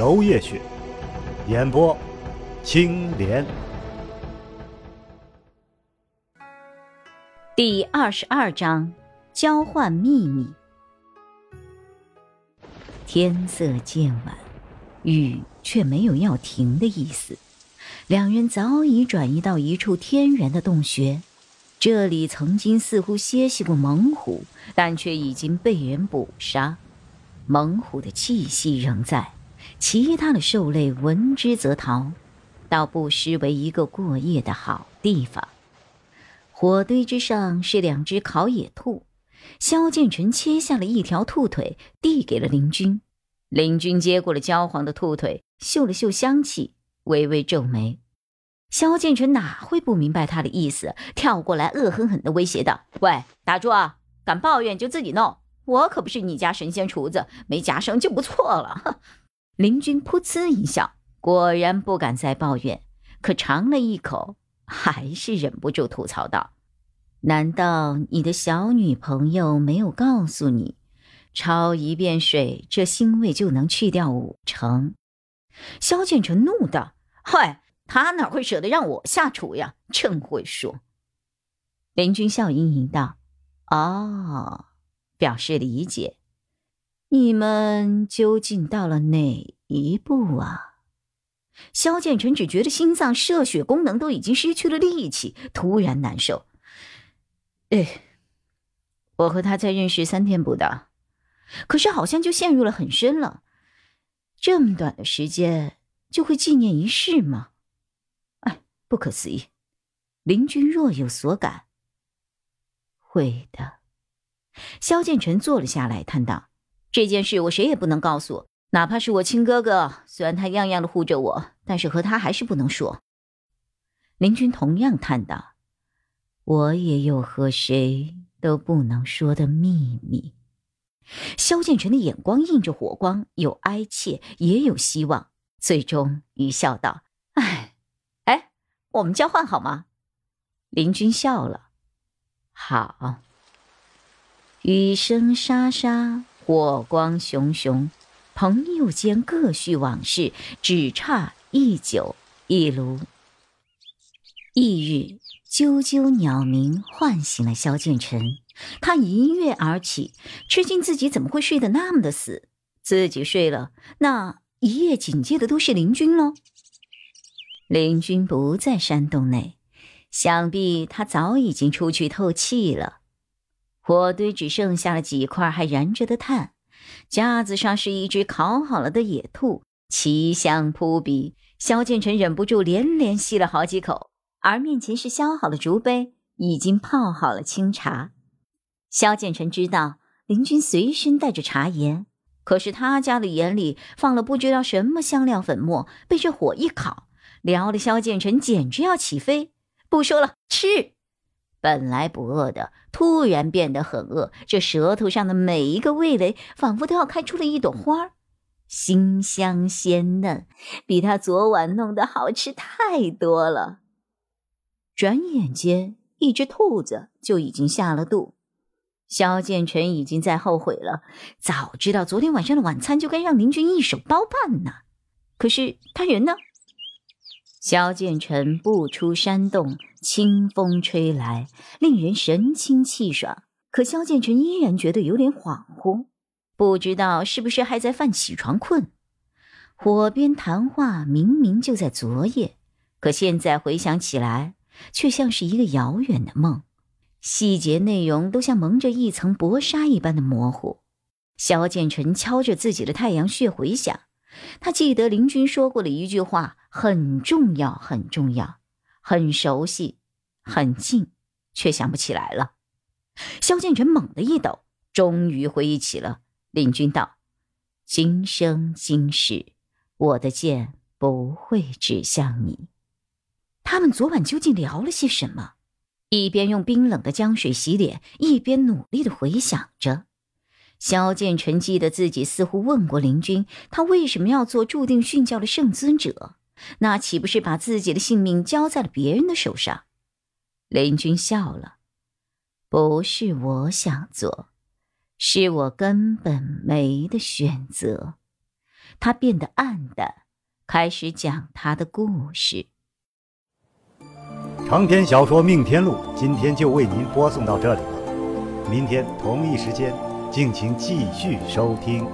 娄烨雪，演播青莲。第二十二章，交换秘密。天色渐晚，雨却没有要停的意思。两人早已转移到一处天然的洞穴，这里曾经似乎歇息过猛虎，但却已经被人捕杀。猛虎的气息仍在，其他的兽类闻之则逃，倒不失为一个过夜的好地方。火堆之上是两只烤野兔，萧剑尘切下了一条兔腿，递给了林君。林君接过了焦黄的兔腿，嗅了嗅香气，微微皱眉。萧剑尘哪会不明白他的意思，跳过来恶狠狠地威胁道：“喂，打住啊！敢抱怨就自己弄，我可不是你家神仙厨子，没夹生就不错了。”林君噗呲一笑，果然不敢再抱怨，可尝了一口。还是忍不住吐槽道：“难道你的小女朋友没有告诉你，焯一遍水，这腥味就能去掉五成？”萧剑尘怒道：“嗨，他哪会舍得让我下厨呀？真会说。”林君笑盈盈道：“哦，表示理解。你们究竟到了哪一步啊？”萧剑尘只觉得心脏射血功能都已经失去了力气，突然难受。哎，我和他才认识三天不到，可是好像就陷入了很深了。这么短的时间就会纪念一世吗？哎，不可思议！林君若有所感。会的。萧剑尘坐了下来，叹道：“这件事我谁也不能告诉。”哪怕是我亲哥哥，虽然他样样的护着我，但是和他还是不能说。林君同样叹道：“我也有和谁都不能说的秘密。”萧剑尘的眼光映着火光，有哀切，也有希望，最终一笑道：“哎，哎，我们交换好吗？”林君笑了：“好。”雨声沙沙，火光熊熊。朋友间各叙往事，只差一酒一炉。翌日，啾啾鸟鸣唤醒了萧剑尘，他一跃而起，吃惊自己怎么会睡得那么的死。自己睡了，那一夜警戒的都是林君喽。林君不在山洞内，想必他早已经出去透气了。火堆只剩下了几块还燃着的炭。架子上是一只烤好了的野兔，奇香扑鼻。萧剑尘忍不住连连吸了好几口，而面前是削好的竹杯，已经泡好了清茶。萧剑尘知道林君随身带着茶盐，可是他家的盐里放了不知道什么香料粉末，被这火一烤，撩的萧剑尘简直要起飞。不说了，吃。本来不饿的，突然变得很饿。这舌头上的每一个味蕾，仿佛都要开出了一朵花儿，馨香鲜嫩，比他昨晚弄的好吃太多了。转眼间，一只兔子就已经下了肚。萧剑尘已经在后悔了，早知道昨天晚上的晚餐就该让林君一手包办呢。可是他人呢？萧剑尘不出山洞，清风吹来，令人神清气爽。可萧剑尘依然觉得有点恍惚，不知道是不是还在犯起床困。火边谈话明明就在昨夜，可现在回想起来，却像是一个遥远的梦，细节内容都像蒙着一层薄纱一般的模糊。萧剑尘敲着自己的太阳穴回想。他记得林君说过的一句话，很重要，很重要，很熟悉，很近，却想不起来了。萧剑尘猛地一抖，终于回忆起了。林君道：“今生今世，我的剑不会指向你。他们昨晚究竟聊了些什么？一边用冰冷的江水洗脸，一边努力的回想着。萧剑尘记得自己似乎问过林君，他为什么要做注定殉教的圣尊者？那岂不是把自己的性命交在了别人的手上？林军笑了，不是我想做，是我根本没的选择。他变得暗淡，开始讲他的故事。长篇小说《命天录》今天就为您播送到这里了，明天同一时间。敬请继续收听。